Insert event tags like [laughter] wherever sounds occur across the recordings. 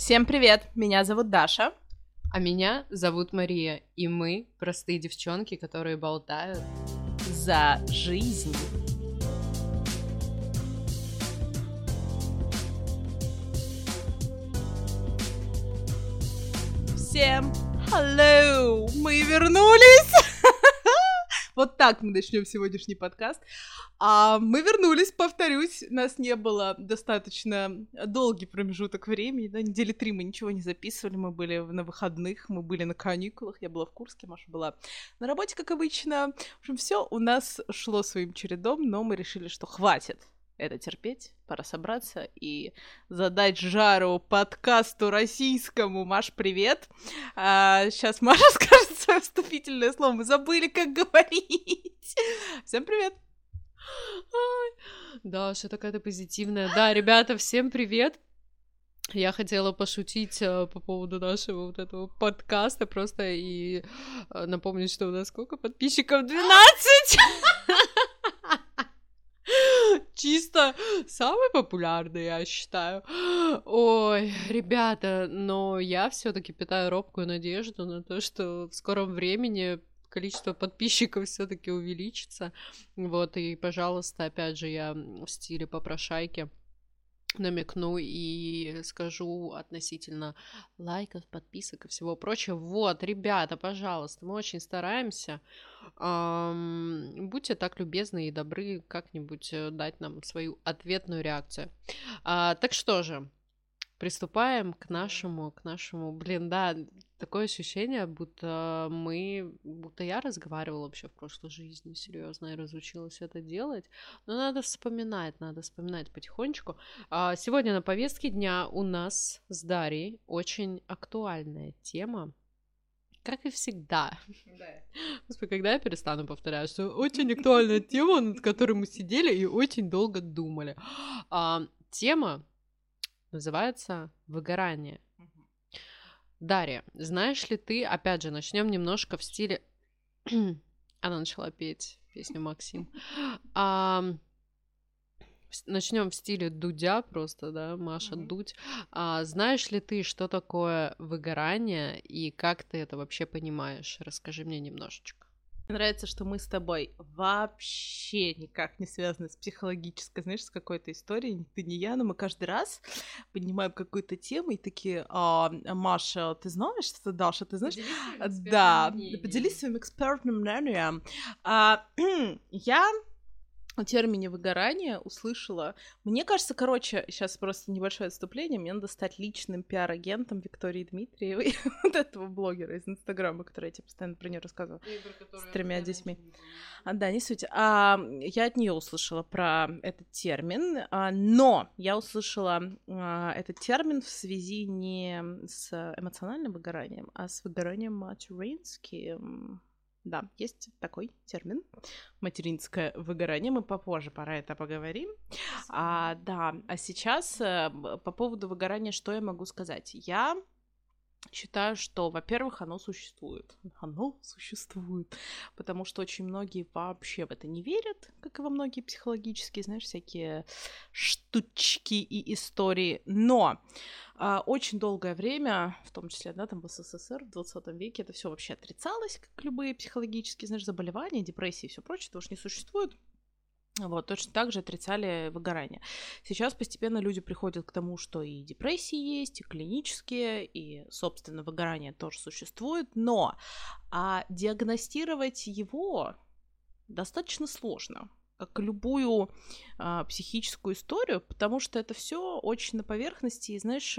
Всем привет! Меня зовут Даша. А меня зовут Мария, и мы простые девчонки, которые болтают за жизнь. Всем hello! Мы вернулись! [laughs] Вот так мы начнем сегодняшний подкаст. А мы вернулись, повторюсь, нас не было достаточно долгий промежуток времени, да, недели три мы ничего не записывали, мы были на выходных, мы были на каникулах, я была в Курске, Маша была на работе, как обычно. В общем, все у нас шло своим чередом, но мы решили, что хватит это терпеть, пора собраться и задать жару подкасту российскому. Маш, привет! А, сейчас Маша [laughs] скажет свое вступительное слово. Мы забыли, как говорить. Всем привет! Да, что такая-то позитивная. Да, ребята, всем привет! Я хотела пошутить э, по поводу нашего вот этого подкаста просто и э, напомнить, что у нас сколько подписчиков? 12! чисто самый популярный, я считаю. Ой, ребята, но я все-таки питаю робкую надежду на то, что в скором времени количество подписчиков [laughs] все-таки увеличится. Вот, и, пожалуйста, опять же, я в стиле попрошайки намекну и скажу относительно лайков, подписок и всего прочего. Вот, ребята, пожалуйста, мы очень стараемся. Эм, будьте так любезны и добры как-нибудь э, дать нам свою ответную реакцию. А, так что же, приступаем к нашему, к нашему, блин, да, такое ощущение, будто мы, будто я разговаривала вообще в прошлой жизни, серьезно, и разучилась это делать. Но надо вспоминать, надо вспоминать потихонечку. А сегодня на повестке дня у нас с Дарьей очень актуальная тема. Как и всегда. Да. Господи, когда я перестану повторять, что очень актуальная тема, над которой мы сидели и очень долго думали. А, тема называется «Выгорание». Дарья, знаешь ли ты, опять же, начнем немножко в стиле... [clears throat] Она начала петь песню Максим. А, начнем в стиле Дудя просто, да, Маша mm-hmm. Дудь. А, знаешь ли ты, что такое выгорание и как ты это вообще понимаешь? Расскажи мне немножечко. Мне нравится, что мы с тобой вообще никак не связаны с психологической, знаешь, с какой-то историей. Ни ты, ни я, но мы каждый раз поднимаем какую-то тему и такие, а, Маша, ты знаешь, что Даша, ты знаешь? Да, поделись своим экспертным мнением. А, [clears throat] я о термине выгорания услышала. Мне кажется, короче, сейчас просто небольшое отступление. Мне надо стать личным пиар-агентом Виктории Дмитриевой, [laughs] вот этого блогера из Инстаграма, который я тебе постоянно про нее рассказывала, с тремя детьми. А, да, не суть. А, я от нее услышала про этот термин, а, но я услышала а, этот термин в связи не с эмоциональным выгоранием, а с выгоранием материнским да, есть такой термин материнское выгорание. Мы попозже про это поговорим. А, да, а сейчас э, по поводу выгорания что я могу сказать? Я считаю, что, во-первых, оно существует. Оно существует. Потому что очень многие вообще в это не верят, как и во многие психологические, знаешь, всякие штучки и истории. Но а, очень долгое время, в том числе, да, там в СССР, в 20 веке, это все вообще отрицалось, как любые психологические, знаешь, заболевания, депрессии и все прочее, это уж не существует. Вот, точно так же отрицали выгорание. Сейчас постепенно люди приходят к тому, что и депрессии есть, и клинические, и, собственно, выгорание тоже существует, но а диагностировать его достаточно сложно как любую а, психическую историю, потому что это все очень на поверхности, и знаешь,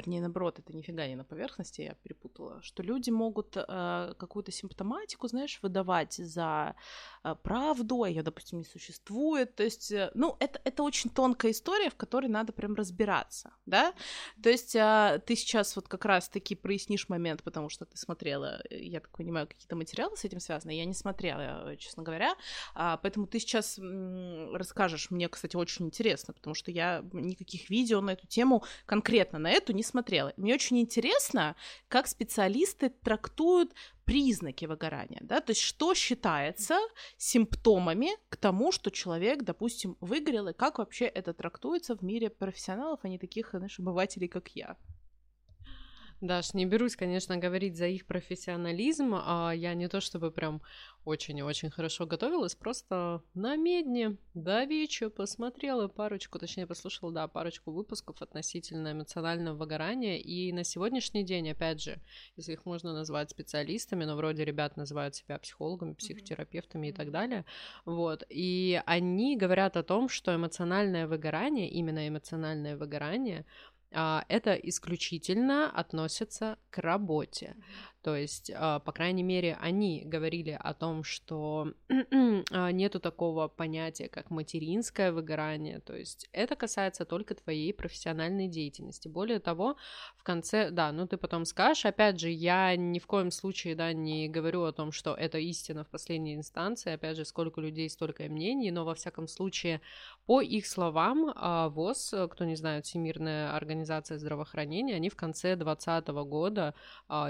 вернее, наоборот, это нифига не на поверхности, я перепутала, что люди могут э, какую-то симптоматику, знаешь, выдавать за э, правду, а ее, допустим, не существует. То есть, э, ну, это, это очень тонкая история, в которой надо прям разбираться, да? То есть э, ты сейчас вот как раз-таки прояснишь момент, потому что ты смотрела, э, я так понимаю, какие-то материалы с этим связаны, я не смотрела, честно говоря, э, поэтому ты сейчас м, расскажешь, мне, кстати, очень интересно, потому что я никаких видео на эту тему, конкретно на эту, не смотрела. Мне очень интересно, как специалисты трактуют признаки выгорания, да, то есть что считается симптомами к тому, что человек, допустим, выгорел, и как вообще это трактуется в мире профессионалов, а не таких, знаешь, обывателей, как я. Даш, не берусь, конечно, говорить за их профессионализм, а я не то чтобы прям очень-очень хорошо готовилась, просто на медне до вечера посмотрела парочку, точнее послушала, да, парочку выпусков относительно эмоционального выгорания, и на сегодняшний день, опять же, если их можно назвать специалистами, но вроде ребят называют себя психологами, психотерапевтами mm-hmm. и так далее, вот, и они говорят о том, что эмоциональное выгорание, именно эмоциональное выгорание, это исключительно относится к работе. То есть, а, по крайней мере, они говорили о том, что [clears throat] а, нету такого понятия, как материнское выгорание. То есть, это касается только твоей профессиональной деятельности. Более того, в конце, да, ну ты потом скажешь, опять же, я ни в коем случае, да, не говорю о том, что это истина в последней инстанции. Опять же, сколько людей, столько и мнений, но во всяком случае, по их словам, а, ВОЗ, кто не знает, Всемирная организация здравоохранения, они в конце 2020 года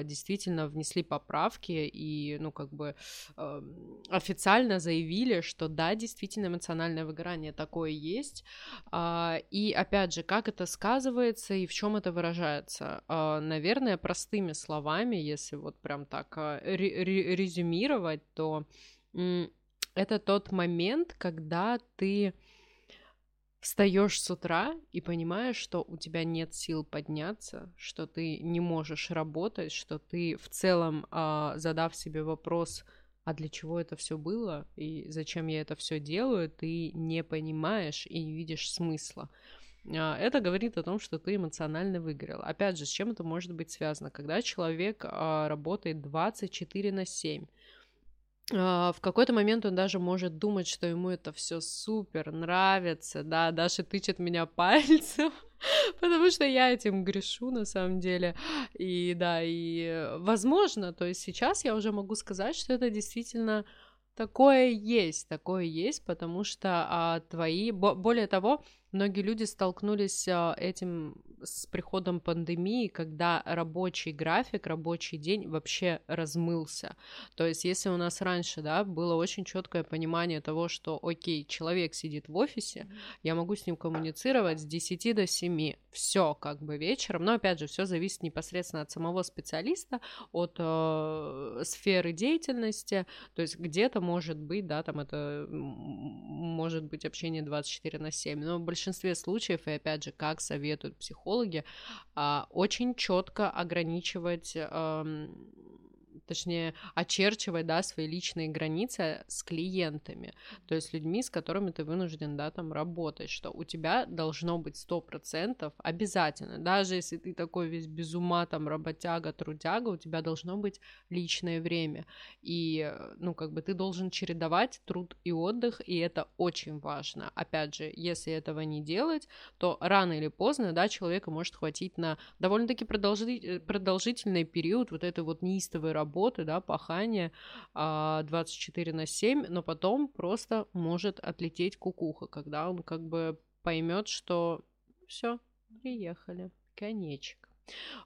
действительно официально внесли поправки и, ну, как бы э, официально заявили, что да, действительно эмоциональное выгорание такое есть. Э, и опять же, как это сказывается и в чем это выражается? Э, наверное, простыми словами, если вот прям так э, резюмировать, то э, это тот момент, когда ты встаешь с утра и понимаешь, что у тебя нет сил подняться, что ты не можешь работать, что ты в целом, э, задав себе вопрос, а для чего это все было и зачем я это все делаю, ты не понимаешь и не видишь смысла. А, это говорит о том, что ты эмоционально выгорел. Опять же, с чем это может быть связано? Когда человек а, работает 24 на 7, а, в какой-то момент он даже может думать, что ему это все супер нравится, да, Даша тычет меня [laughs] пальцем, потому что я этим грешу на самом деле, и да, и возможно, то есть сейчас я уже могу сказать, что это действительно такое есть, такое есть, потому что а, твои, более того, многие люди столкнулись а, этим с приходом пандемии, когда рабочий график, рабочий день вообще размылся. То есть, если у нас раньше, да, было очень четкое понимание того, что, окей, человек сидит в офисе, я могу с ним коммуницировать с 10 до 7, все как бы вечером, но опять же, все зависит непосредственно от самого специалиста, от э, сферы деятельности, то есть где-то может быть, да, там это может быть общение 24 на 7, но в большинстве случаев, и опять же, как советуют психологи, а, очень четко ограничивать точнее, очерчивать, да, свои личные границы с клиентами, то есть людьми, с которыми ты вынужден, да, там работать, что у тебя должно быть сто процентов обязательно, даже если ты такой весь без ума, там, работяга, трудяга, у тебя должно быть личное время, и, ну, как бы ты должен чередовать труд и отдых, и это очень важно. Опять же, если этого не делать, то рано или поздно, да, человека может хватить на довольно-таки продолжительный период вот этой вот неистовой работы, да, пахания 24 а, на 7, но потом просто может отлететь кукуха, когда он как бы поймет, что все, приехали, конечек.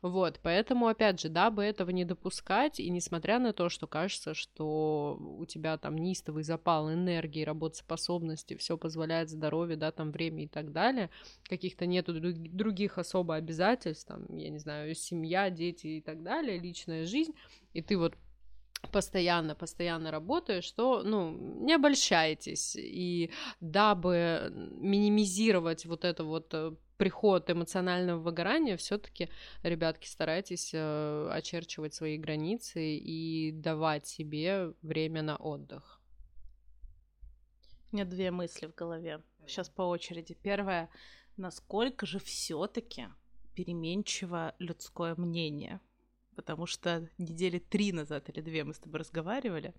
Вот, поэтому, опять же, дабы этого не допускать, и несмотря на то, что кажется, что у тебя там неистовый запал энергии, работоспособности, все позволяет здоровье, да, там время и так далее, каких-то нету других особо обязательств, там, я не знаю, семья, дети и так далее, личная жизнь, и ты вот постоянно, постоянно работаешь, что, ну, не обольщайтесь. И дабы минимизировать вот это вот э, приход эмоционального выгорания, все-таки, ребятки, старайтесь э, очерчивать свои границы и давать себе время на отдых. У меня две мысли в голове. Сейчас по очереди. Первое, насколько же все-таки переменчиво людское мнение? Потому что недели три назад или две мы с тобой разговаривали,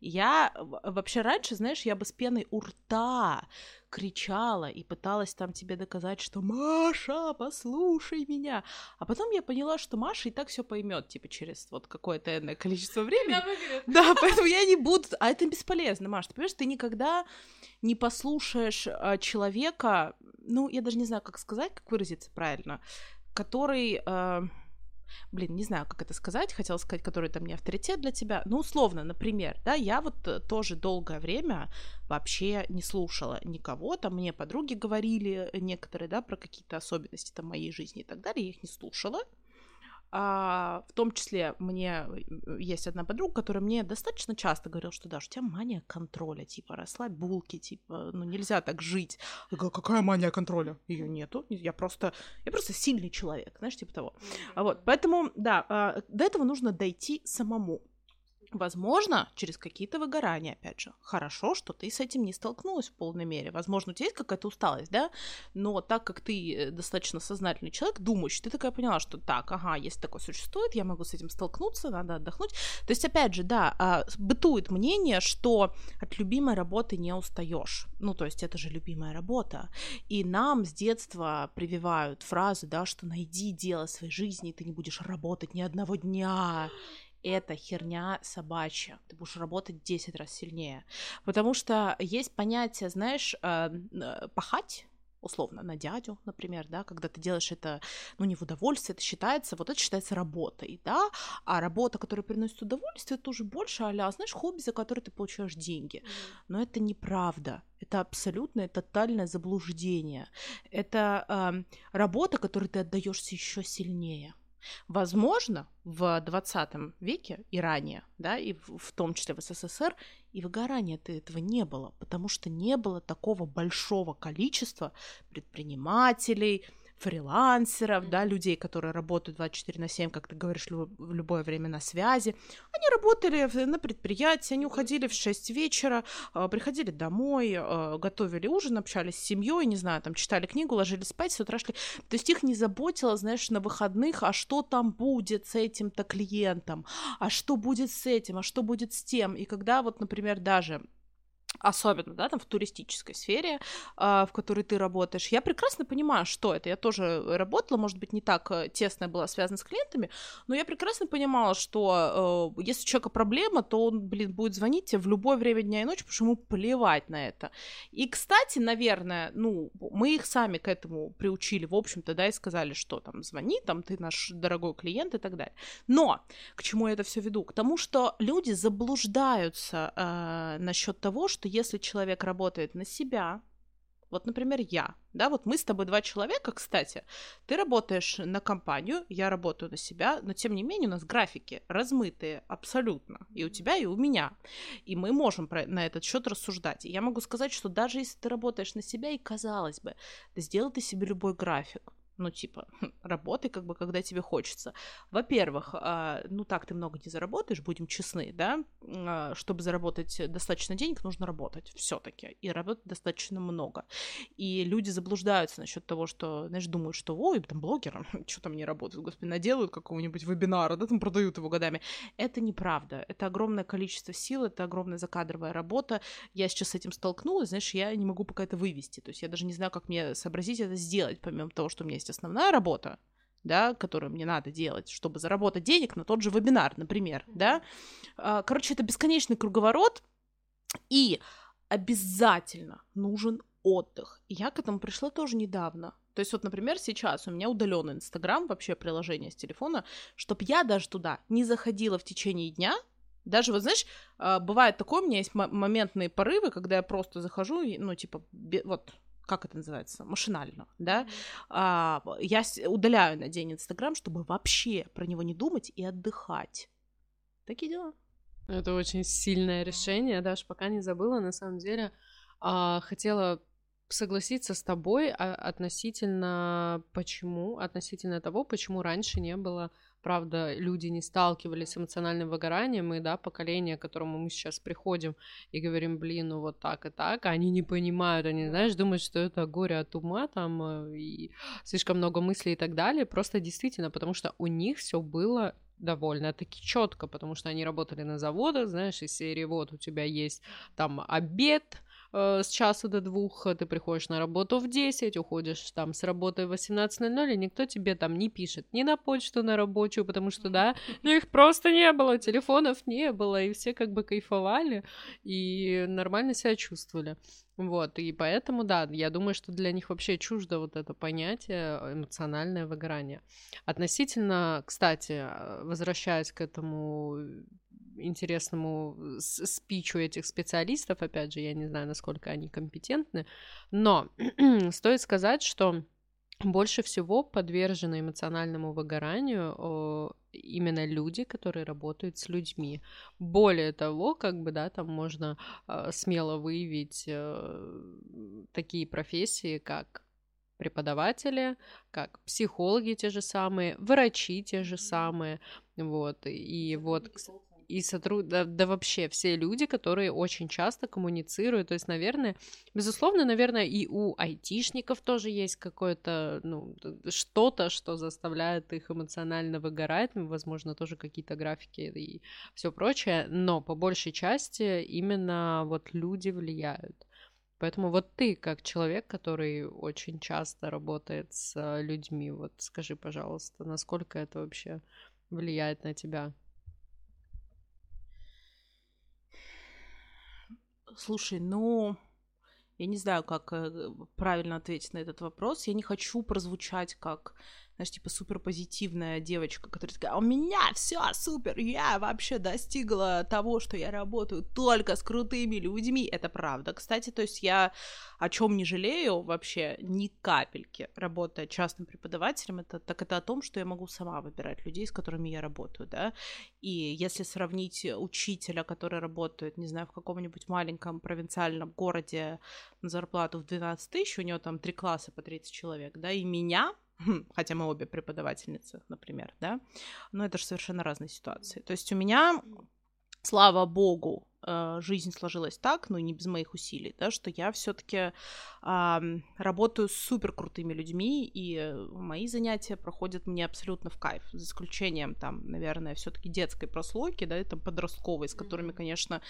я вообще раньше, знаешь, я бы с пеной у рта кричала и пыталась там тебе доказать, что Маша, послушай меня. А потом я поняла, что Маша и так все поймет, типа, через вот какое-то энное количество времени. Да, поэтому я не буду. А это бесполезно, Маша. Ты понимаешь, ты никогда не послушаешь а, человека, ну, я даже не знаю, как сказать, как выразиться правильно, который. Блин, не знаю, как это сказать, хотела сказать, который там не авторитет для тебя, ну, условно, например, да, я вот э, тоже долгое время вообще не слушала никого, там мне подруги говорили некоторые, да, про какие-то особенности там моей жизни и так далее, я их не слушала, а, в том числе мне э, есть одна подруга, которая мне достаточно часто говорила, что даже у тебя мания контроля, типа, расслабь булки, типа, ну нельзя так жить. Я говорю, какая мания контроля? Ее нету. Я просто, я просто сильный человек, знаешь, типа того. А вот, поэтому, да, а, до этого нужно дойти самому. Возможно, через какие-то выгорания, опять же. Хорошо, что ты с этим не столкнулась в полной мере. Возможно, у тебя есть какая-то усталость, да? Но так как ты э, достаточно сознательный человек, думающий, ты такая поняла, что так, ага, если такое существует, я могу с этим столкнуться, надо отдохнуть. То есть, опять же, да, а, бытует мнение, что от любимой работы не устаешь. Ну, то есть, это же любимая работа. И нам с детства прививают фразы, да, что найди дело своей жизни, ты не будешь работать ни одного дня это херня собачья. Ты будешь работать 10 раз сильнее. Потому что есть понятие, знаешь, э, э, пахать, условно, на дядю, например, да, когда ты делаешь это, ну, не в удовольствие, это считается, вот это считается работой, да, а работа, которая приносит удовольствие, это уже больше а знаешь, хобби, за которое ты получаешь деньги. Но это неправда. Это абсолютное тотальное заблуждение. Это э, работа, которой ты отдаешься еще сильнее. Возможно, в 20 веке и ранее, да, и в, том числе в СССР, и выгорания-то этого не было, потому что не было такого большого количества предпринимателей, фрилансеров, да, людей, которые работают 24 на 7, как ты говоришь, в любое время на связи. Они работали на предприятии, они уходили в 6 вечера, а, приходили домой, а, готовили ужин, общались с семьей, не знаю, там читали книгу, ложились спать, с утра шли. То есть их не заботило, знаешь, на выходных, а что там будет с этим-то клиентом, а что будет с этим, а что будет с тем. И когда вот, например, даже особенно, да, там в туристической сфере, э, в которой ты работаешь, я прекрасно понимаю, что это. Я тоже работала, может быть, не так э, тесно была связана с клиентами, но я прекрасно понимала, что э, если у человека проблема, то он, блин, будет звонить тебе в любое время дня и ночи, потому что ему плевать на это. И, кстати, наверное, ну, мы их сами к этому приучили, в общем-то, да, и сказали, что там, звони, там, ты наш дорогой клиент и так далее. Но к чему я это все веду? К тому, что люди заблуждаются э, насчет того, что если человек работает на себя, вот, например, я, да, вот мы с тобой два человека, кстати, ты работаешь на компанию, я работаю на себя, но тем не менее у нас графики размытые абсолютно, и у тебя, и у меня, и мы можем про, на этот счет рассуждать. И я могу сказать, что даже если ты работаешь на себя, и казалось бы, сделай ты себе любой график, ну, типа, [laughs] работай как бы, когда тебе хочется. Во-первых, а, ну, так ты много не заработаешь, будем честны, да, а, чтобы заработать достаточно денег, нужно работать все таки и работать достаточно много. И люди заблуждаются насчет того, что, знаешь, думают, что, ой, там, блогеры, [laughs] что там не работают, господи, наделают какого-нибудь вебинара, да, там продают его годами. Это неправда. Это огромное количество сил, это огромная закадровая работа. Я сейчас с этим столкнулась, знаешь, я не могу пока это вывести. То есть я даже не знаю, как мне сообразить это сделать, помимо того, что у меня есть есть основная работа, да, которую мне надо делать, чтобы заработать денег на тот же вебинар, например, да. А, короче, это бесконечный круговорот, и обязательно нужен отдых. И я к этому пришла тоже недавно. То есть вот, например, сейчас у меня удаленный Инстаграм, вообще приложение с телефона, чтобы я даже туда не заходила в течение дня, даже, вот знаешь, а, бывает такое, у меня есть моментные порывы, когда я просто захожу, ну, типа, вот, как это называется, машинально, да, а, я удаляю на день Инстаграм, чтобы вообще про него не думать и отдыхать. Такие дела. Это очень сильное решение, даже пока не забыла, на самом деле, а, хотела согласиться с тобой а, относительно почему, относительно того, почему раньше не было правда, люди не сталкивались с эмоциональным выгоранием, и, да, поколение, к которому мы сейчас приходим и говорим, блин, ну вот так и так, а они не понимают, они, знаешь, думают, что это горе от ума, там, э, и слишком много мыслей и так далее, просто действительно, потому что у них все было довольно-таки четко, потому что они работали на заводах, знаешь, из серии вот у тебя есть там обед, э, с часу до двух, ты приходишь на работу в 10, уходишь там с работы в 18.00, и никто тебе там не пишет ни на почту, на рабочую, потому что, да, ну их просто не было, телефонов не было, и все как бы кайфовали и нормально себя чувствовали. Вот, и поэтому, да, я думаю, что для них вообще чуждо вот это понятие эмоциональное выгорание. Относительно, кстати, возвращаясь к этому интересному спичу этих специалистов, опять же, я не знаю, насколько они компетентны, но [clears throat] стоит сказать, что больше всего подвержены эмоциональному выгоранию именно люди, которые работают с людьми. Более того, как бы, да, там можно э, смело выявить э, такие профессии, как преподаватели, как психологи те же самые, врачи те же самые, вот, и вот, и сотруд... да, да вообще все люди, которые очень часто коммуницируют. То есть, наверное, безусловно, наверное, и у айтишников тоже есть какое-то, ну, что-то, что заставляет их эмоционально выгорать, возможно, тоже какие-то графики и все прочее, но по большей части именно вот люди влияют. Поэтому вот ты, как человек, который очень часто работает с людьми, вот скажи, пожалуйста, насколько это вообще влияет на тебя? Слушай, ну, я не знаю, как э, правильно ответить на этот вопрос. Я не хочу прозвучать как знаешь, типа супер позитивная девочка, которая такая, «А у меня все супер, я вообще достигла того, что я работаю только с крутыми людьми. Это правда, кстати, то есть я о чем не жалею вообще ни капельки, работая частным преподавателем, это, так это о том, что я могу сама выбирать людей, с которыми я работаю, да, и если сравнить учителя, который работает, не знаю, в каком-нибудь маленьком провинциальном городе на зарплату в 12 тысяч, у него там три класса по 30 человек, да, и меня, хотя мы обе преподавательницы, например, да, но это же совершенно разные ситуации. То есть у меня, слава богу, э, жизнь сложилась так, ну не без моих усилий, да, что я все-таки э, работаю с супер крутыми людьми, и мои занятия проходят мне абсолютно в кайф, за исключением там, наверное, все-таки детской прослойки, да, это подростковой, с которыми, конечно,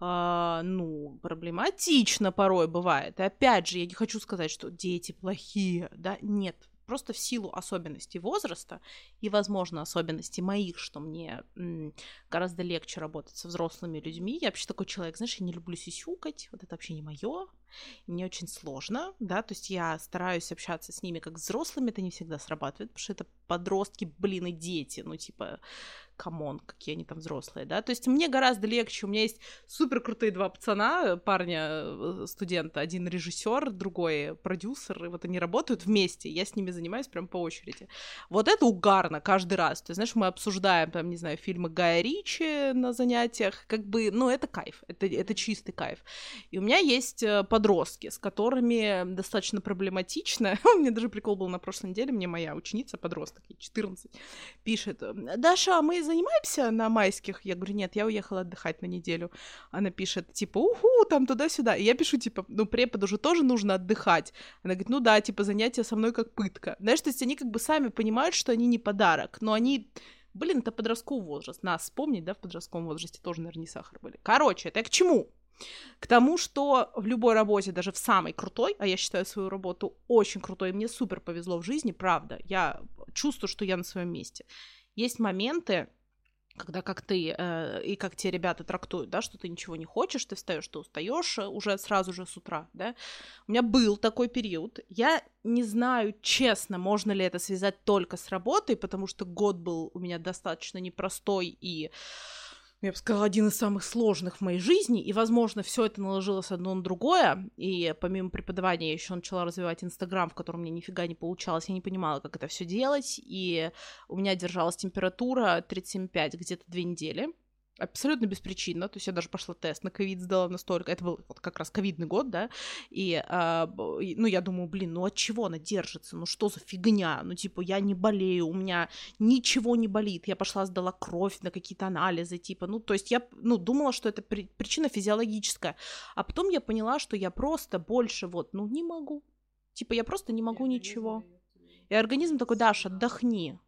Uh, ну, проблематично порой бывает. И опять же, я не хочу сказать, что дети плохие, да, нет, просто в силу особенностей возраста и, возможно, особенностей моих, что мне гораздо легче работать со взрослыми людьми. Я вообще такой человек, знаешь, я не люблю сисюкать, вот это вообще не мое. Мне очень сложно, да, то есть я стараюсь общаться с ними как взрослыми, это не всегда срабатывает, потому что это подростки, блин, и дети, ну, типа, come on, какие они там взрослые, да, то есть мне гораздо легче, у меня есть супер крутые два пацана, парня, э, студента, один режиссер, другой продюсер, и вот они работают вместе, я с ними занимаюсь прям по очереди. Вот это угарно каждый раз, то есть, знаешь, мы обсуждаем там, не знаю, фильмы Гая Ричи на занятиях, как бы, ну, это кайф, это, это чистый кайф. И у меня есть э, подростки, с которыми достаточно проблематично, [laughs] у меня даже прикол был на прошлой неделе, мне моя ученица, подросток, ей 14, пишет, Даша, а мы занимаемся на майских? Я говорю, нет, я уехала отдыхать на неделю. Она пишет, типа, уху, там туда-сюда. И я пишу, типа, ну, преподу же тоже нужно отдыхать. Она говорит, ну да, типа, занятия со мной как пытка. Знаешь, то есть они как бы сами понимают, что они не подарок, но они Блин, это подростковый возраст. Нас вспомнить, да, в подростковом возрасте тоже, наверное, не сахар были. Короче, это я к чему? К тому, что в любой работе, даже в самой крутой, а я считаю свою работу очень крутой, и мне супер повезло в жизни, правда, я чувствую, что я на своем месте. Есть моменты, когда как ты э, и как те ребята трактуют, да, что ты ничего не хочешь, ты встаешь, ты устаешь э, уже сразу же с утра, да. У меня был такой период. Я не знаю, честно, можно ли это связать только с работой, потому что год был у меня достаточно непростой и я бы сказала, один из самых сложных в моей жизни, и, возможно, все это наложилось одно на другое, и помимо преподавания я еще начала развивать Инстаграм, в котором мне нифига не получалось, я не понимала, как это все делать, и у меня держалась температура 37,5 где-то две недели, абсолютно беспричинно, то есть я даже пошла тест на ковид сдала настолько, это был вот как раз ковидный год, да, и, а, ну, я думаю, блин, ну от чего она держится, ну что за фигня, ну, типа, я не болею, у меня ничего не болит, я пошла сдала кровь на какие-то анализы, типа, ну, то есть я, ну, думала, что это при- причина физиологическая, а потом я поняла, что я просто больше вот, ну, не могу, типа, я просто не могу ничего. И организм такой, Даш, отдохни.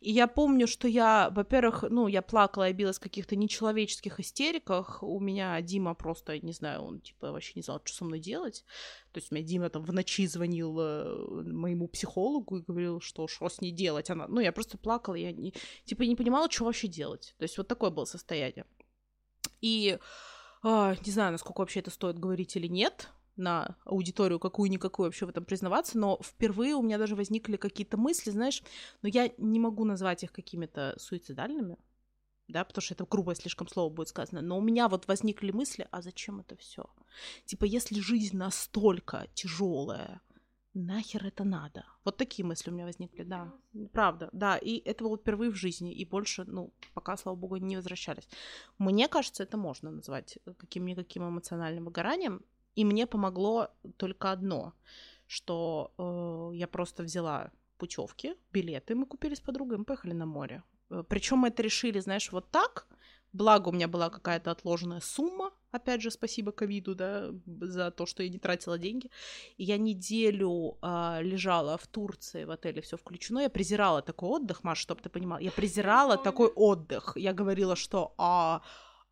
И я помню, что я, во-первых, ну, я плакала, я билась в каких-то нечеловеческих истериках. У меня Дима просто, не знаю, он, типа, вообще не знал, что со мной делать. То есть у меня Дима там в ночи звонил э, моему психологу и говорил, что что с ней делать. Она, ну, я просто плакала, я не, типа не понимала, что вообще делать. То есть вот такое было состояние. И э, не знаю, насколько вообще это стоит говорить или нет, на аудиторию какую-никакую вообще в этом признаваться, но впервые у меня даже возникли какие-то мысли, знаешь, но я не могу назвать их какими-то суицидальными, да, потому что это грубое слишком слово будет сказано, но у меня вот возникли мысли, а зачем это все? Типа, если жизнь настолько тяжелая, нахер это надо? Вот такие мысли у меня возникли, да, правда, да, и это вот впервые в жизни, и больше, ну, пока, слава богу, не возвращались. Мне кажется, это можно назвать каким-никаким эмоциональным выгоранием, и мне помогло только одно, что э, я просто взяла путевки, билеты, мы купили с подругой, мы поехали на море. Э, Причем мы это решили, знаешь, вот так. Благо у меня была какая-то отложенная сумма, опять же, спасибо ковиду, да, за то, что я не тратила деньги. И я неделю э, лежала в Турции в отеле, все включено. Я презирала такой отдых, Маш, чтобы ты понимала. Я презирала такой отдых. Я говорила, что а,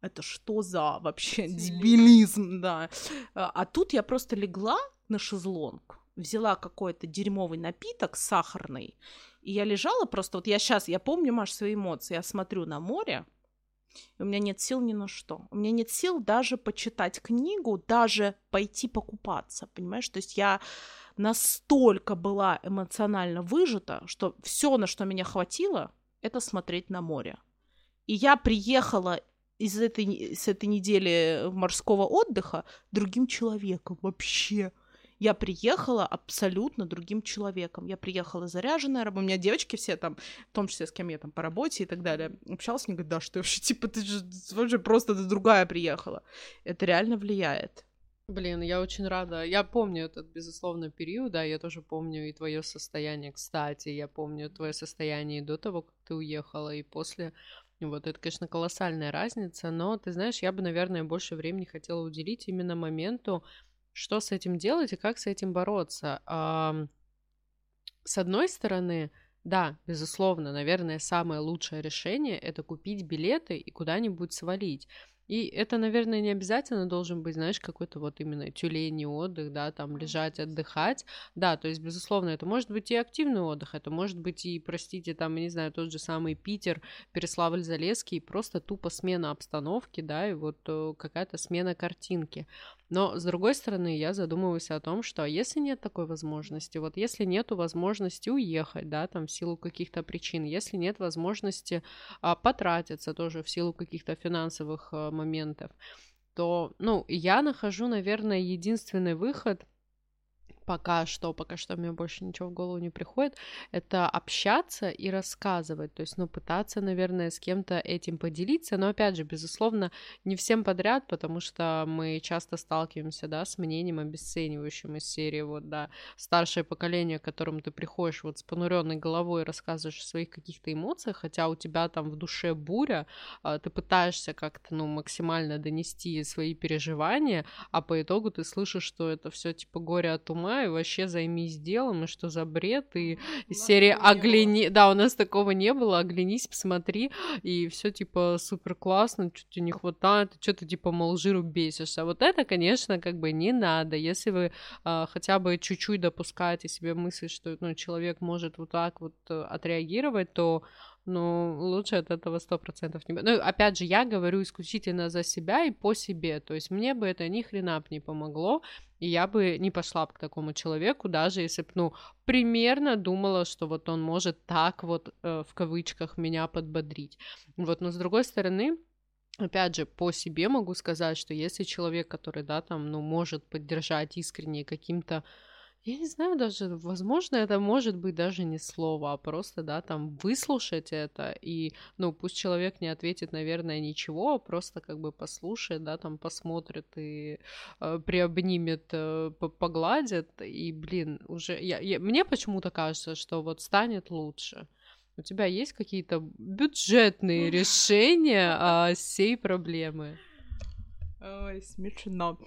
это что за вообще дебилизм, да. А, а тут я просто легла на шезлонг, взяла какой-то дерьмовый напиток сахарный, и я лежала просто, вот я сейчас, я помню, Маш, свои эмоции, я смотрю на море, и у меня нет сил ни на что. У меня нет сил даже почитать книгу, даже пойти покупаться, понимаешь? То есть я настолько была эмоционально выжата, что все, на что меня хватило, это смотреть на море. И я приехала из этой, с этой недели морского отдыха другим человеком вообще. Я приехала абсолютно другим человеком. Я приехала заряженная, у меня девочки все там, в том числе с кем я там по работе и так далее, общалась, они говорят, да, что вообще, [laughs] типа, ты же вообще просто ты другая приехала. Это реально влияет. Блин, я очень рада. Я помню этот, безусловно, период, да, я тоже помню и твое состояние, кстати, я помню твое состояние до того, как ты уехала, и после. Вот это, конечно, колоссальная разница, но ты знаешь, я бы, наверное, больше времени хотела уделить именно моменту, что с этим делать и как с этим бороться. С одной стороны, да, безусловно, наверное, самое лучшее решение это купить билеты и куда-нибудь свалить. И это, наверное, не обязательно должен быть, знаешь, какой-то вот именно тюлень отдых, да, там лежать, отдыхать. Да, то есть, безусловно, это может быть и активный отдых, это может быть и, простите, там, не знаю, тот же самый Питер, Переславль-Залесский, просто тупо смена обстановки, да, и вот э, какая-то смена картинки. Но, с другой стороны, я задумываюсь о том, что если нет такой возможности, вот если нету возможности уехать, да, там, в силу каких-то причин, если нет возможности а, потратиться тоже в силу каких-то финансовых а, моментов, то, ну, я нахожу, наверное, единственный выход — пока что, пока что мне больше ничего в голову не приходит, это общаться и рассказывать, то есть, ну, пытаться, наверное, с кем-то этим поделиться, но, опять же, безусловно, не всем подряд, потому что мы часто сталкиваемся, да, с мнением обесценивающим из серии, вот, да, старшее поколение, к которому ты приходишь вот с понуренной головой и рассказываешь о своих каких-то эмоциях, хотя у тебя там в душе буря, а, ты пытаешься как-то, ну, максимально донести свои переживания, а по итогу ты слышишь, что это все типа горе от ума, и вообще займись делом, и что за бред, и [gasps] серия «Огляни...» Да, у нас такого не было, «Оглянись, посмотри», [gasps] и все типа супер классно, что тебе не хватает, что ты типа, мол, жиру бесишься. Вот это, конечно, как бы не надо. Если вы а, хотя бы чуть-чуть допускаете себе мысль, что ну, человек может вот так вот э, отреагировать, то ну, лучше от этого сто процентов не... Ну, опять же, я говорю исключительно за себя и по себе, то есть мне бы это ни хрена бы не помогло, и я бы не пошла к такому человеку, даже если бы, ну, примерно думала, что вот он может так вот, э, в кавычках, меня подбодрить. Вот, но с другой стороны, опять же, по себе могу сказать, что если человек, который, да, там, ну, может поддержать искренне каким-то я не знаю даже, возможно, это может быть даже не слово, а просто, да, там, выслушать это, и, ну, пусть человек не ответит, наверное, ничего, а просто как бы послушает, да, там, посмотрит и э, приобнимет, э, погладит, и, блин, уже, я, я, мне почему-то кажется, что вот станет лучше. У тебя есть какие-то бюджетные решения а, сей проблемы? Ой, смешно.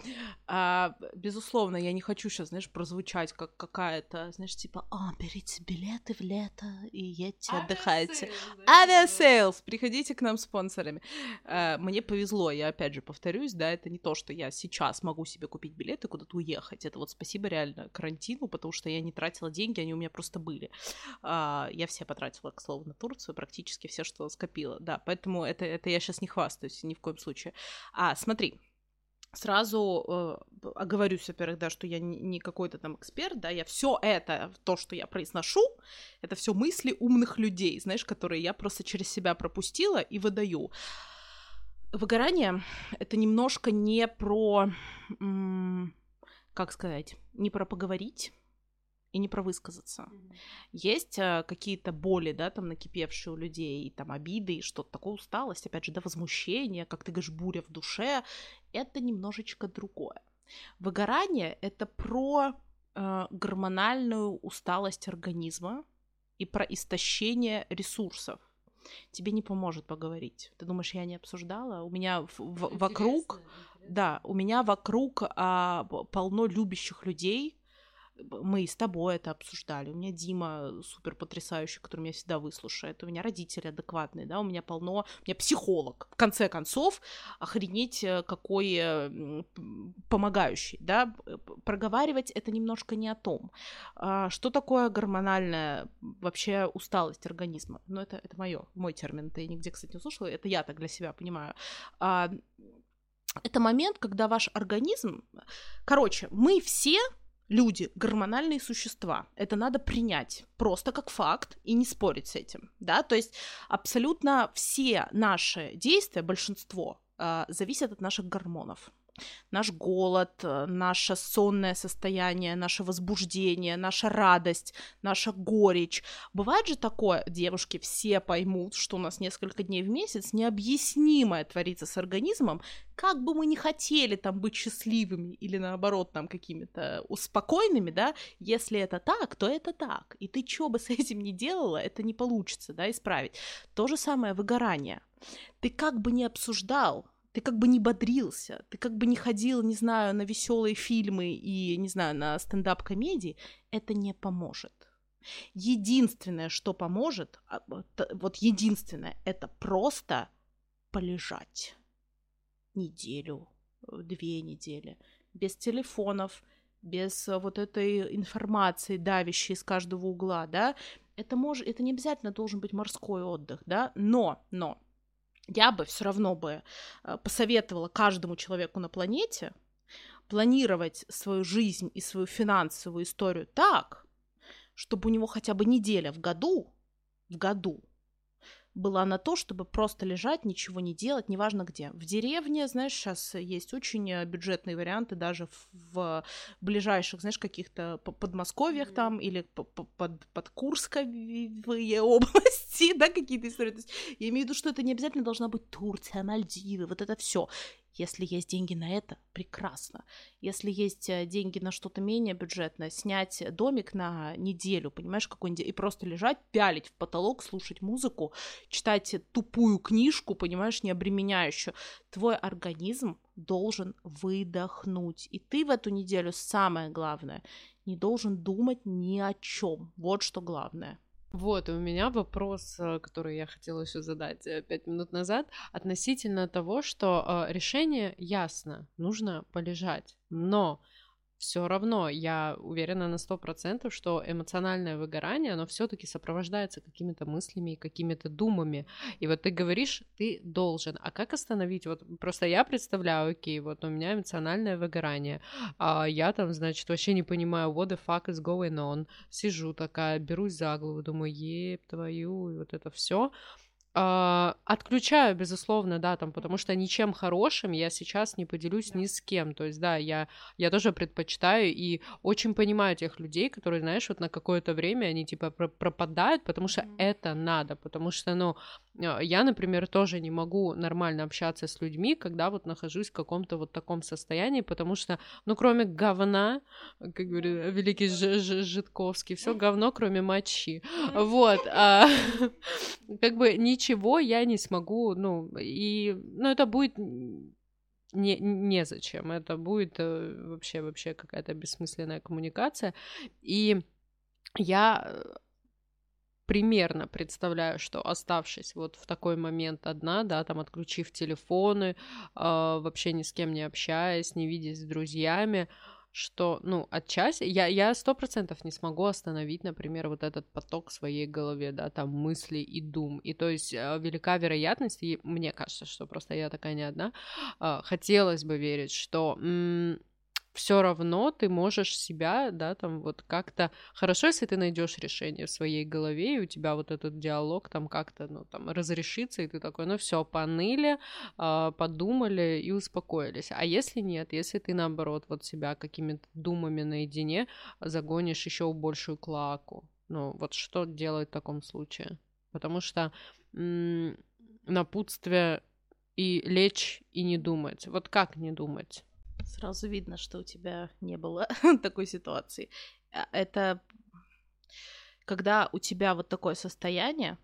А, безусловно, я не хочу сейчас, знаешь, прозвучать как какая-то, знаешь, типа, а, берите билеты в лето и едьте, отдыхайте. Aviasales! Приходите к нам спонсорами. А, мне повезло, я опять же повторюсь, да, это не то, что я сейчас могу себе купить билеты куда-то уехать. Это вот спасибо реально карантину, потому что я не тратила деньги, они у меня просто были. А, я все потратила, к слову, на Турцию, практически все, что скопила. Да, поэтому это, это я сейчас не хвастаюсь ни в коем случае. А, смотри, сразу э, оговорюсь, во-первых, да, что я не, не какой-то там эксперт, да, я все это, то, что я произношу, это все мысли умных людей, знаешь, которые я просто через себя пропустила и выдаю. Выгорание — это немножко не про, как сказать, не про поговорить, и не про высказаться. Mm-hmm. Есть а, какие-то боли, да, там накипевшие у людей, там обиды, и что-то такое, усталость, опять же, да, возмущение, как ты говоришь, буря в душе, это немножечко другое. Выгорание — это про э, гормональную усталость организма и про истощение ресурсов. Тебе не поможет поговорить. Ты думаешь, я не обсуждала? У меня в, в, вокруг, интересно. да, у меня вокруг а, полно любящих людей, мы с тобой это обсуждали. У меня Дима супер потрясающий, который меня всегда выслушает. У меня родители адекватные, да, у меня полно... У меня психолог, в конце концов, охренеть э, какой э, помогающий, да. Проговаривать это немножко не о том. А, что такое гормональная вообще усталость организма? Ну, это, это мое, мой термин, ты нигде, кстати, не услышала, это я так для себя понимаю а, это момент, когда ваш организм... Короче, мы все люди гормональные существа. Это надо принять просто как факт и не спорить с этим, да, то есть абсолютно все наши действия, большинство, э, зависят от наших гормонов наш голод, э, наше сонное состояние, наше возбуждение, наша радость, наша горечь. Бывает же такое, девушки все поймут, что у нас несколько дней в месяц необъяснимое творится с организмом, как бы мы ни хотели там быть счастливыми или наоборот там какими-то успокойными, да, если это так, то это так. И ты что бы с этим ни делала, это не получится, да, исправить. То же самое выгорание. Ты как бы не обсуждал, ты как бы не бодрился, ты как бы не ходил, не знаю, на веселые фильмы и, не знаю, на стендап-комедии, это не поможет. Единственное, что поможет, а, вот единственное, это просто полежать неделю, две недели, без телефонов, без вот этой информации, давящей из каждого угла, да, это может, это не обязательно должен быть морской отдых, да, но, но, я бы все равно бы э, посоветовала каждому человеку на планете планировать свою жизнь и свою финансовую историю так, чтобы у него хотя бы неделя в году, в году была на то, чтобы просто лежать, ничего не делать, неважно где. В деревне, знаешь, сейчас есть очень э, бюджетные варианты даже в, в ближайших, знаешь, каких-то подмосковьях mm-hmm. там или под, под Курсковые [laughs] области, да, какие-то истории. То есть я имею в виду, что это не обязательно должна быть Турция, Мальдивы, вот это все. Если есть деньги на это, прекрасно. Если есть э, деньги на что-то менее бюджетное, снять домик на неделю, понимаешь, какой-нибудь, и просто лежать, пялить в потолок, слушать музыку, читать тупую книжку, понимаешь, не обременяющую. Твой организм должен выдохнуть. И ты в эту неделю, самое главное, не должен думать ни о чем. Вот что главное. Вот, у меня вопрос, э, который я хотела еще задать э, пять минут назад, относительно того, что э, решение ясно, нужно полежать, но все равно я уверена на сто процентов, что эмоциональное выгорание, оно все-таки сопровождается какими-то мыслями и какими-то думами. И вот ты говоришь, ты должен. А как остановить? Вот просто я представляю, окей, вот у меня эмоциональное выгорание, а я там, значит, вообще не понимаю, what the fuck is going on. Сижу такая, берусь за голову, думаю, еб твою, и вот это все. Uh, отключаю, безусловно, да, там, потому что ничем хорошим я сейчас не поделюсь ни с кем. То есть, да, я, я тоже предпочитаю и очень понимаю тех людей, которые, знаешь, вот на какое-то время они типа пропадают, потому что mm-hmm. это надо, потому что, ну, а, я, например, тоже не могу нормально общаться с людьми, когда вот нахожусь в каком-то вот таком состоянии, потому что, ну, кроме говна, как говорит великий Ж -Ж Житковский, все говно, кроме мочи. Вот. А, [laughs] как бы ничего я не смогу, ну, и, ну, это будет не, незачем. Это будет э, вообще, вообще какая-то бессмысленная коммуникация. И я э, примерно представляю, что оставшись вот в такой момент одна, да, там отключив телефоны, э, вообще ни с кем не общаясь, не видясь с друзьями, что, ну, отчасти я я сто процентов не смогу остановить, например, вот этот поток в своей голове, да, там мысли и дум, и то есть э, велика вероятность, и мне кажется, что просто я такая не одна, э, хотелось бы верить, что м- все равно ты можешь себя, да, там вот как-то... Хорошо, если ты найдешь решение в своей голове, и у тебя вот этот диалог там как-то, ну, там, разрешится, и ты такой, ну, все, поныли, э, подумали и успокоились. А если нет, если ты, наоборот, вот себя какими-то думами наедине загонишь еще в большую клаку, ну, вот что делать в таком случае? Потому что напутствие и лечь и не думать. Вот как не думать? Сразу видно, что у тебя не было [laughs] такой ситуации. А, это когда у тебя вот такое состояние,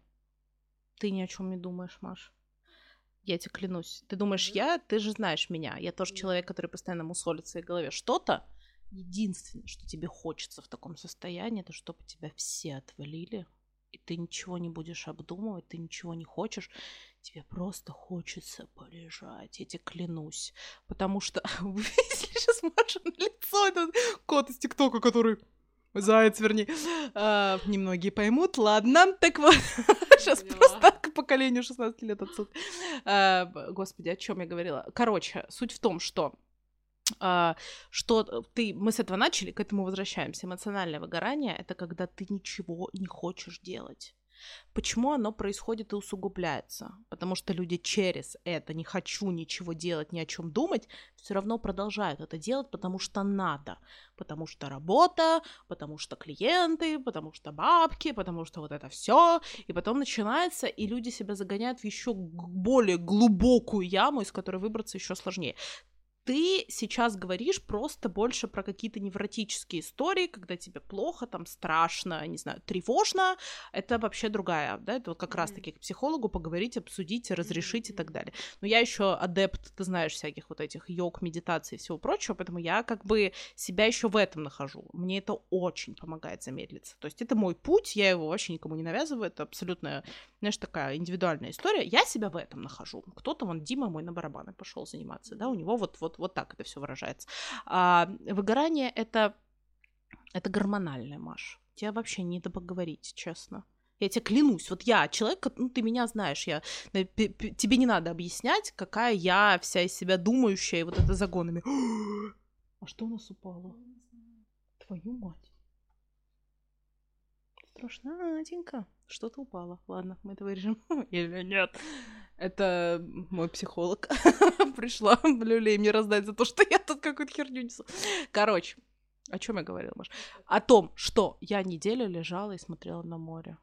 ты ни о чем не думаешь, Маш. Я тебе клянусь. Ты думаешь, я, ты же знаешь меня. Я тоже человек, который постоянно мусолит в своей голове что-то. Единственное, что тебе хочется в таком состоянии, это чтобы тебя все отвалили, и ты ничего не будешь обдумывать, ты ничего не хочешь, тебе просто хочется полежать, я тебе клянусь. Потому что [laughs] вы видели сейчас Маша на лицо, этот кот из ТикТока, который... Заяц, вернее. А, немногие поймут. Ладно, так вот. [laughs] Сейчас просто к поколению 16 лет отсюда. А, господи, о чем я говорила? Короче, суть в том, что а, что ты, мы с этого начали, к этому возвращаемся. Эмоциональное выгорание — это когда ты ничего не хочешь делать. Почему оно происходит и усугубляется? Потому что люди через это не хочу ничего делать, ни о чем думать, все равно продолжают это делать, потому что надо. Потому что работа, потому что клиенты, потому что бабки, потому что вот это все. И потом начинается, и люди себя загоняют в еще более глубокую яму, из которой выбраться еще сложнее ты сейчас говоришь просто больше про какие-то невротические истории, когда тебе плохо, там страшно, не знаю, тревожно. Это вообще другая, да, это вот как mm-hmm. раз-таки к психологу поговорить, обсудить, разрешить mm-hmm. и так далее. Но я еще адепт, ты знаешь, всяких вот этих йог, медитаций и всего прочего, поэтому я как бы себя еще в этом нахожу. Мне это очень помогает замедлиться. То есть это мой путь, я его вообще никому не навязываю, это абсолютно, знаешь, такая индивидуальная история. Я себя в этом нахожу. Кто-то, вон, Дима мой на барабаны пошел заниматься, да, у него вот, вот так это все выражается. А выгорание это, это гормональное, Маш. Тебя вообще не до поговорить, честно. Я тебе клянусь, вот я человек, ну ты меня знаешь, я тебе не надо объяснять, какая я вся из себя думающая, и вот это загонами. [gasps] А что у нас упало? Твою мать. Страшнатенько. Что-то упало. Ладно, мы это вырежем. [laughs] Или нет. Это мой психолог [laughs] пришла люлей мне раздать за то, что я тут какую-то херню несу. Короче, о чем я говорила, Маш? О том, что я неделю лежала и смотрела на море.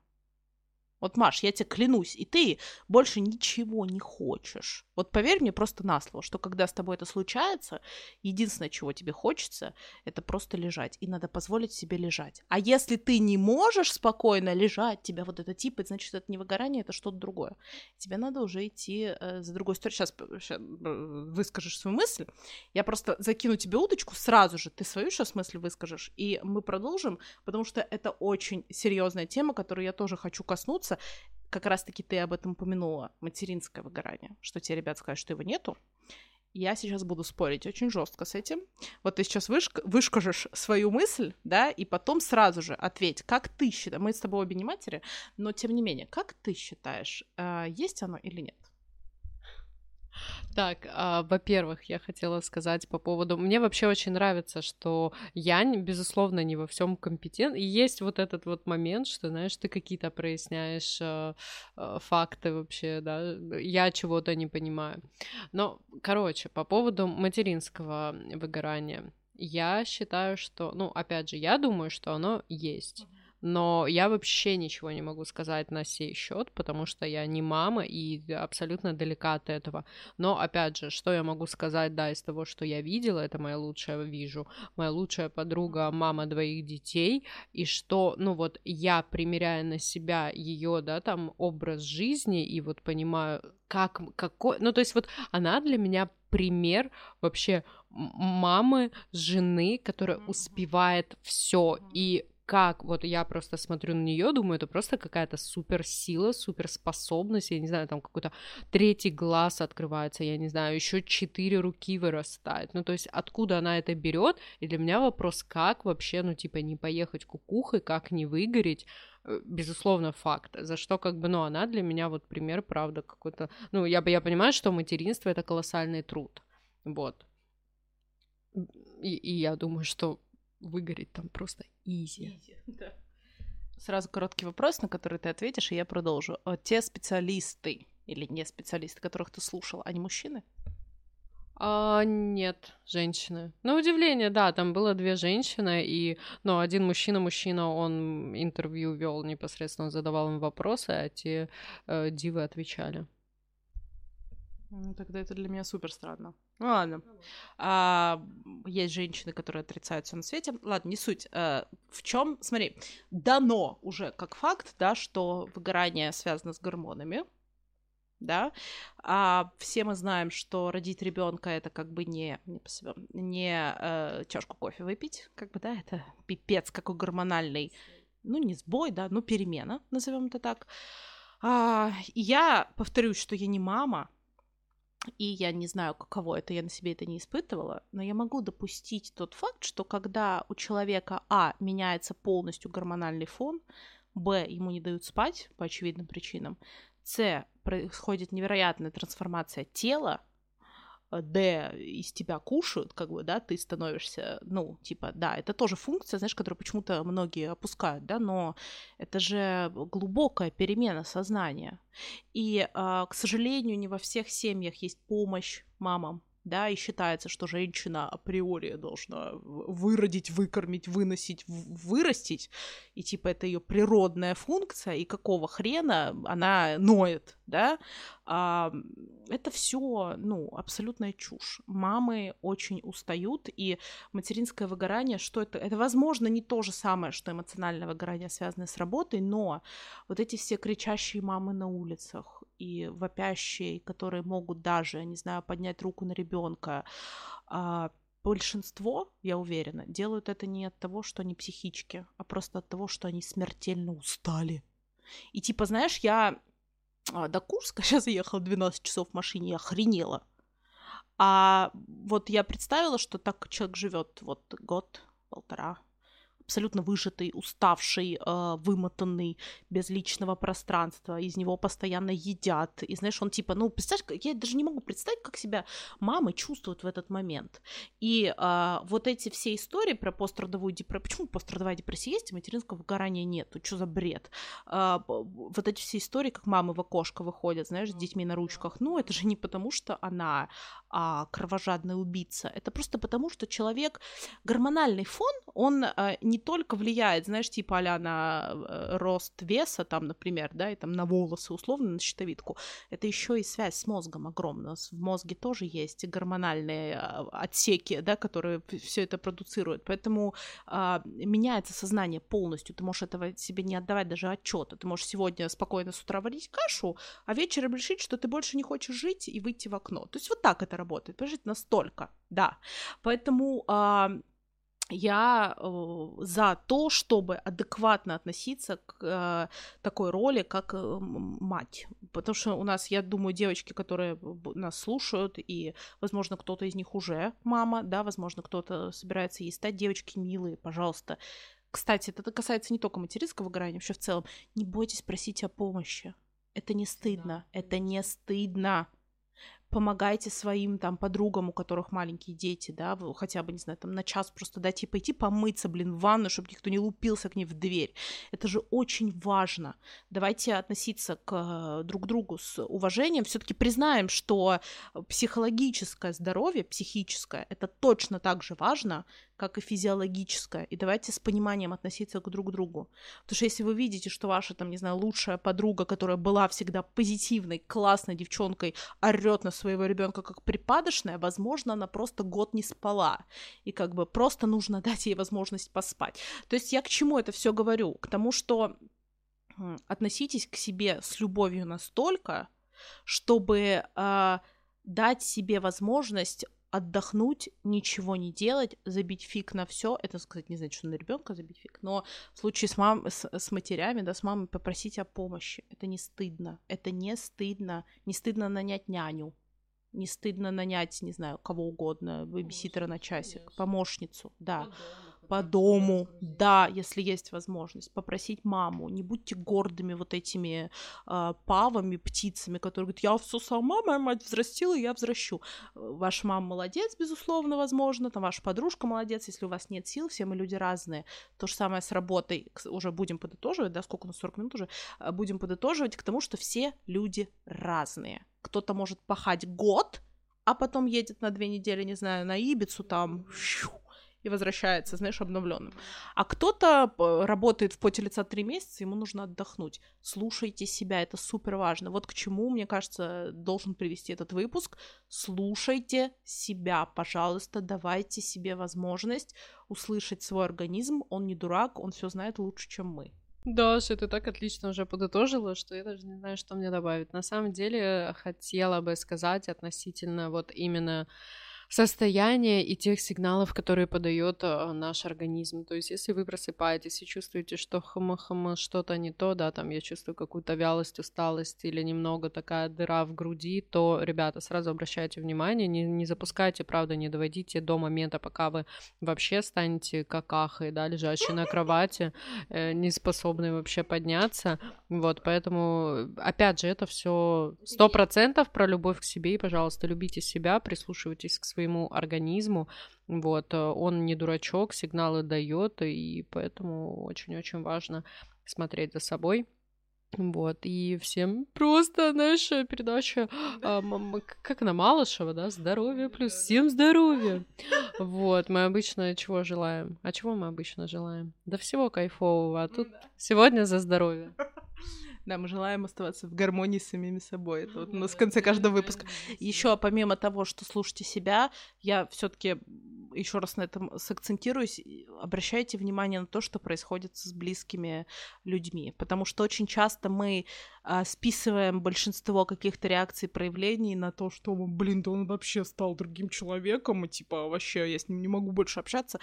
Вот, Маш, я тебе клянусь, и ты больше ничего не хочешь. Вот поверь мне просто на слово, что когда с тобой это случается, единственное, чего тебе хочется, это просто лежать. И надо позволить себе лежать. А если ты не можешь спокойно лежать, тебя вот это типа, значит, это не выгорание, это что-то другое. Тебе надо уже идти э, за другой стороной. Сейчас, сейчас выскажешь свою мысль. Я просто закину тебе удочку сразу же. Ты свою сейчас мысль выскажешь, и мы продолжим, потому что это очень серьезная тема, которую я тоже хочу коснуться вернуться. Как раз-таки ты об этом упомянула, материнское выгорание, что те ребята скажут, что его нету. Я сейчас буду спорить очень жестко с этим. Вот ты сейчас вышк- вышкажешь свою мысль, да, и потом сразу же ответь, как ты считаешь, мы с тобой обе не матери, но тем не менее, как ты считаешь, э, есть оно или нет? Так, а, во-первых, я хотела сказать по поводу... Мне вообще очень нравится, что я, безусловно, не во всем компетент. И есть вот этот вот момент, что, знаешь, ты какие-то проясняешь э, э, факты вообще, да, я чего-то не понимаю. Но, короче, по поводу материнского выгорания. Я считаю, что, ну, опять же, я думаю, что оно есть но я вообще ничего не могу сказать на сей счет, потому что я не мама и абсолютно далека от этого. Но опять же, что я могу сказать, да, из того, что я видела, это моя лучшая вижу, моя лучшая подруга, мама двоих детей, и что, ну вот, я примеряя на себя ее, да, там образ жизни и вот понимаю, как, какой, ну то есть вот она для меня пример вообще мамы, жены, которая успевает все и как вот я просто смотрю на нее, думаю, это просто какая-то суперсила, суперспособность, я не знаю, там какой-то третий глаз открывается, я не знаю, еще четыре руки вырастают. Ну, то есть откуда она это берет? И для меня вопрос, как вообще, ну, типа, не поехать кукухой, как не выгореть, э, безусловно, факт. За что, как бы, ну, она для меня вот пример, правда, какой-то... Ну, я, я понимаю, что материнство — это колоссальный труд. Вот. И, и я думаю, что выгореть там просто изи. [laughs] да. Сразу короткий вопрос, на который ты ответишь, и я продолжу. А те специалисты или не специалисты, которых ты слушала, они мужчины? А, нет, женщины. На удивление, да, там было две женщины, и, ну, один мужчина-мужчина, он интервью вел непосредственно, задавал им вопросы, а те э, дивы отвечали. Ну, тогда это для меня супер странно. Ну ладно. А, есть женщины, которые отрицают все на свете. Ладно, не суть. А, в чем, смотри, дано уже как факт, да, что выгорание связано с гормонами. Да, а все мы знаем, что родить ребенка это как бы не не, не э, чашку кофе выпить, как бы да, это пипец какой гормональный, ну не сбой, да, ну перемена, назовем это так. А, я повторюсь, что я не мама, и я не знаю, каково это, я на себе это не испытывала, но я могу допустить тот факт, что когда у человека, а, меняется полностью гормональный фон, б, ему не дают спать по очевидным причинам, с, происходит невероятная трансформация тела, Д из тебя кушают, как бы, да, ты становишься, ну, типа, да, это тоже функция, знаешь, которую почему-то многие опускают, да, но это же глубокая перемена сознания. И, а, к сожалению, не во всех семьях есть помощь мамам, да, и считается, что женщина априори должна выродить, выкормить, выносить, вырастить, и типа это ее природная функция, и какого хрена она ноет, да, это все, ну, абсолютная чушь. Мамы очень устают, и материнское выгорание, что это? Это, возможно, не то же самое, что эмоциональное выгорание, связанное с работой, но вот эти все кричащие мамы на улицах, и вопящие, которые могут даже, не знаю, поднять руку на ребенка. А большинство, я уверена, делают это не от того, что они психички, а просто от того, что они смертельно устали. И типа, знаешь, я а, до Курска [laughs] сейчас ехала 12 часов в машине, я охренела. А вот я представила, что так человек живет вот год, полтора, абсолютно выжатый, уставший, э, вымотанный, без личного пространства, из него постоянно едят. И знаешь, он типа, ну, представляешь, я даже не могу представить, как себя мамы чувствуют в этот момент. И э, вот эти все истории про пострадовую депрессию, почему пострадовая депрессия есть, а материнского выгорания нет? Что за бред? Э, вот эти все истории, как мамы в окошко выходят, знаешь, с детьми на ручках, ну, это же не потому, что она а, кровожадный убийца, это просто потому, что человек, гормональный фон, он а, не только влияет, знаешь, типа а на э, рост веса, там, например, да, и там на волосы, условно, на щитовидку, это еще и связь с мозгом огромная. В мозге тоже есть гормональные а, отсеки, да, которые все это продуцируют, поэтому а, меняется сознание полностью, ты можешь этого себе не отдавать даже отчета, ты можешь сегодня спокойно с утра варить кашу, а вечером решить, что ты больше не хочешь жить и выйти в окно. То есть вот так это работает, понимаешь, настолько, да. Поэтому а, я э, за то, чтобы адекватно относиться к э, такой роли, как э, мать. Потому что у нас, я думаю, девочки, которые нас слушают, и, возможно, кто-то из них уже мама, да, возможно, кто-то собирается ей стать. Девочки милые, пожалуйста. Кстати, это касается не только материнского выгорания, вообще в целом. Не бойтесь просить о помощи. Это не стыдно. Да. Это не стыдно помогайте своим там подругам, у которых маленькие дети, да, хотя бы, не знаю, там на час просто дайте пойти помыться, блин, в ванну, чтобы никто не лупился к ней в дверь. Это же очень важно. Давайте относиться к э, друг другу с уважением. все таки признаем, что психологическое здоровье, психическое, это точно так же важно, как и физиологическое. И давайте с пониманием относиться к друг другу. Потому что если вы видите, что ваша, там, не знаю, лучшая подруга, которая была всегда позитивной, классной девчонкой, орет на своего ребенка как припадочная, возможно, она просто год не спала. И как бы просто нужно [laughs] дать ей возможность поспать. То есть я к чему это все говорю? К тому, что относитесь к себе с любовью настолько, чтобы э, дать себе возможность отдохнуть, ничего не делать, забить фиг на все. Это сказать не значит, что на ребенка забить фиг, но в случае с, мам, с, с матерями, да, с мамой попросить о помощи. Это не стыдно. Это не стыдно. Не стыдно нанять няню. Не стыдно нанять, не знаю, кого угодно, бэбиситера на часик, помощницу, да по дому, да, если есть возможность, попросить маму. Не будьте гордыми вот этими э, павами, птицами, которые говорят, я все сама, моя мать взрастила, я взращу. Ваша мама молодец, безусловно, возможно, там ваша подружка молодец, если у вас нет сил, все мы люди разные. То же самое с работой, уже будем подытоживать, да, сколько у нас 40 минут уже, а, будем подытоживать к тому, что все люди разные. Кто-то может пахать год, а потом едет на две недели, не знаю, на Ибицу там, и возвращается, знаешь, обновленным. А кто-то э, работает в поте лица три месяца, ему нужно отдохнуть. Слушайте себя, это супер важно. Вот к чему, мне кажется, должен привести этот выпуск. Слушайте себя, пожалуйста, давайте себе возможность услышать свой организм. Он не дурак, он все знает лучше, чем мы. Даша, ты так отлично уже подытожила, что я даже не знаю, что мне добавить. На самом деле, хотела бы сказать относительно вот именно состояния и тех сигналов, которые подает э, наш организм. То есть, если вы просыпаетесь и чувствуете, что хм-хм, что-то не то, да, там я чувствую какую-то вялость, усталость или немного такая дыра в груди, то, ребята, сразу обращайте внимание, не, не запускайте, правда, не доводите до момента, пока вы вообще станете какахой, да, лежащей на кровати, э, не способны вообще подняться. Вот, поэтому, опять же, это все сто процентов про любовь к себе, и, пожалуйста, любите себя, прислушивайтесь к своему организму. Вот, э, он не дурачок, сигналы дает, и поэтому очень-очень важно смотреть за собой. Вот, и всем просто наша передача, [laughs] а, как она, Малышева, да, здоровье плюс, всем здоровья. [laughs] Вот, мы обычно чего желаем? А чего мы обычно желаем? Да всего кайфового, а тут сегодня за здоровье. [laughs] Да, мы желаем оставаться в гармонии с самими собой. Это вот у нас в конце каждого выпуска. Еще помимо того, что слушайте себя, я все-таки еще раз на этом сакцентируюсь, обращайте внимание на то, что происходит с близкими людьми, потому что очень часто мы а, списываем большинство каких-то реакций, проявлений на то, что, блин, да он вообще стал другим человеком, и типа вообще я с ним не могу больше общаться,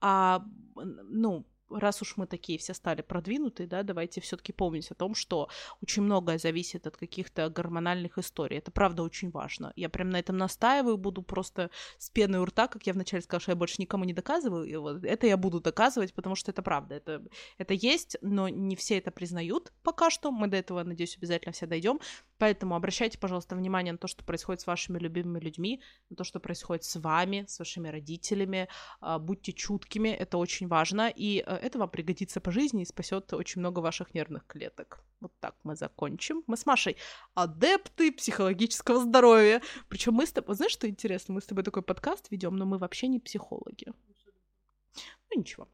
а, ну, раз уж мы такие все стали продвинутые, да, давайте все-таки помнить о том, что очень многое зависит от каких-то гормональных историй. Это правда очень важно. Я прям на этом настаиваю, буду просто с пеной у рта, как я вначале сказала, что я больше никому не доказываю. И вот это я буду доказывать, потому что это правда. Это, это есть, но не все это признают пока что. Мы до этого, надеюсь, обязательно все дойдем. Поэтому обращайте, пожалуйста, внимание на то, что происходит с вашими любимыми людьми, на то, что происходит с вами, с вашими родителями. А, будьте чуткими, это очень важно. И э, это вам пригодится по жизни и спасет очень много ваших нервных клеток. Вот так мы закончим. Мы с Машей адепты психологического здоровья. Причем мы с тобой, знаешь, что интересно? Мы с тобой такой подкаст ведем, но мы вообще не психологи. Ну ничего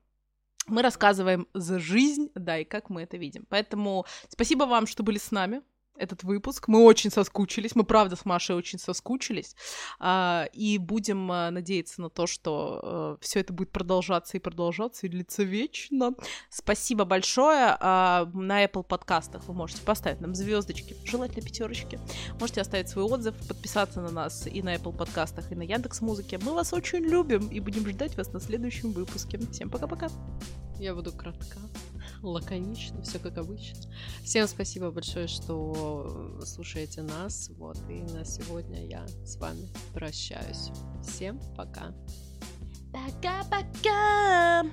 мы рассказываем за жизнь, да, и как мы это видим. Поэтому спасибо вам, что были с нами этот выпуск. Мы очень соскучились, мы правда с Машей очень соскучились, а, и будем а, надеяться на то, что а, все это будет продолжаться и продолжаться и длиться вечно. Спасибо большое. А, на Apple подкастах вы можете поставить нам звездочки, желательно пятерочки. Можете оставить свой отзыв, подписаться на нас и на Apple подкастах, и на Яндекс Музыке. Мы вас очень любим и будем ждать вас на следующем выпуске. Всем пока-пока. Я буду кратка лаконично, все как обычно. Всем спасибо большое, что слушаете нас. Вот, и на сегодня я с вами прощаюсь. Всем пока. Пока-пока.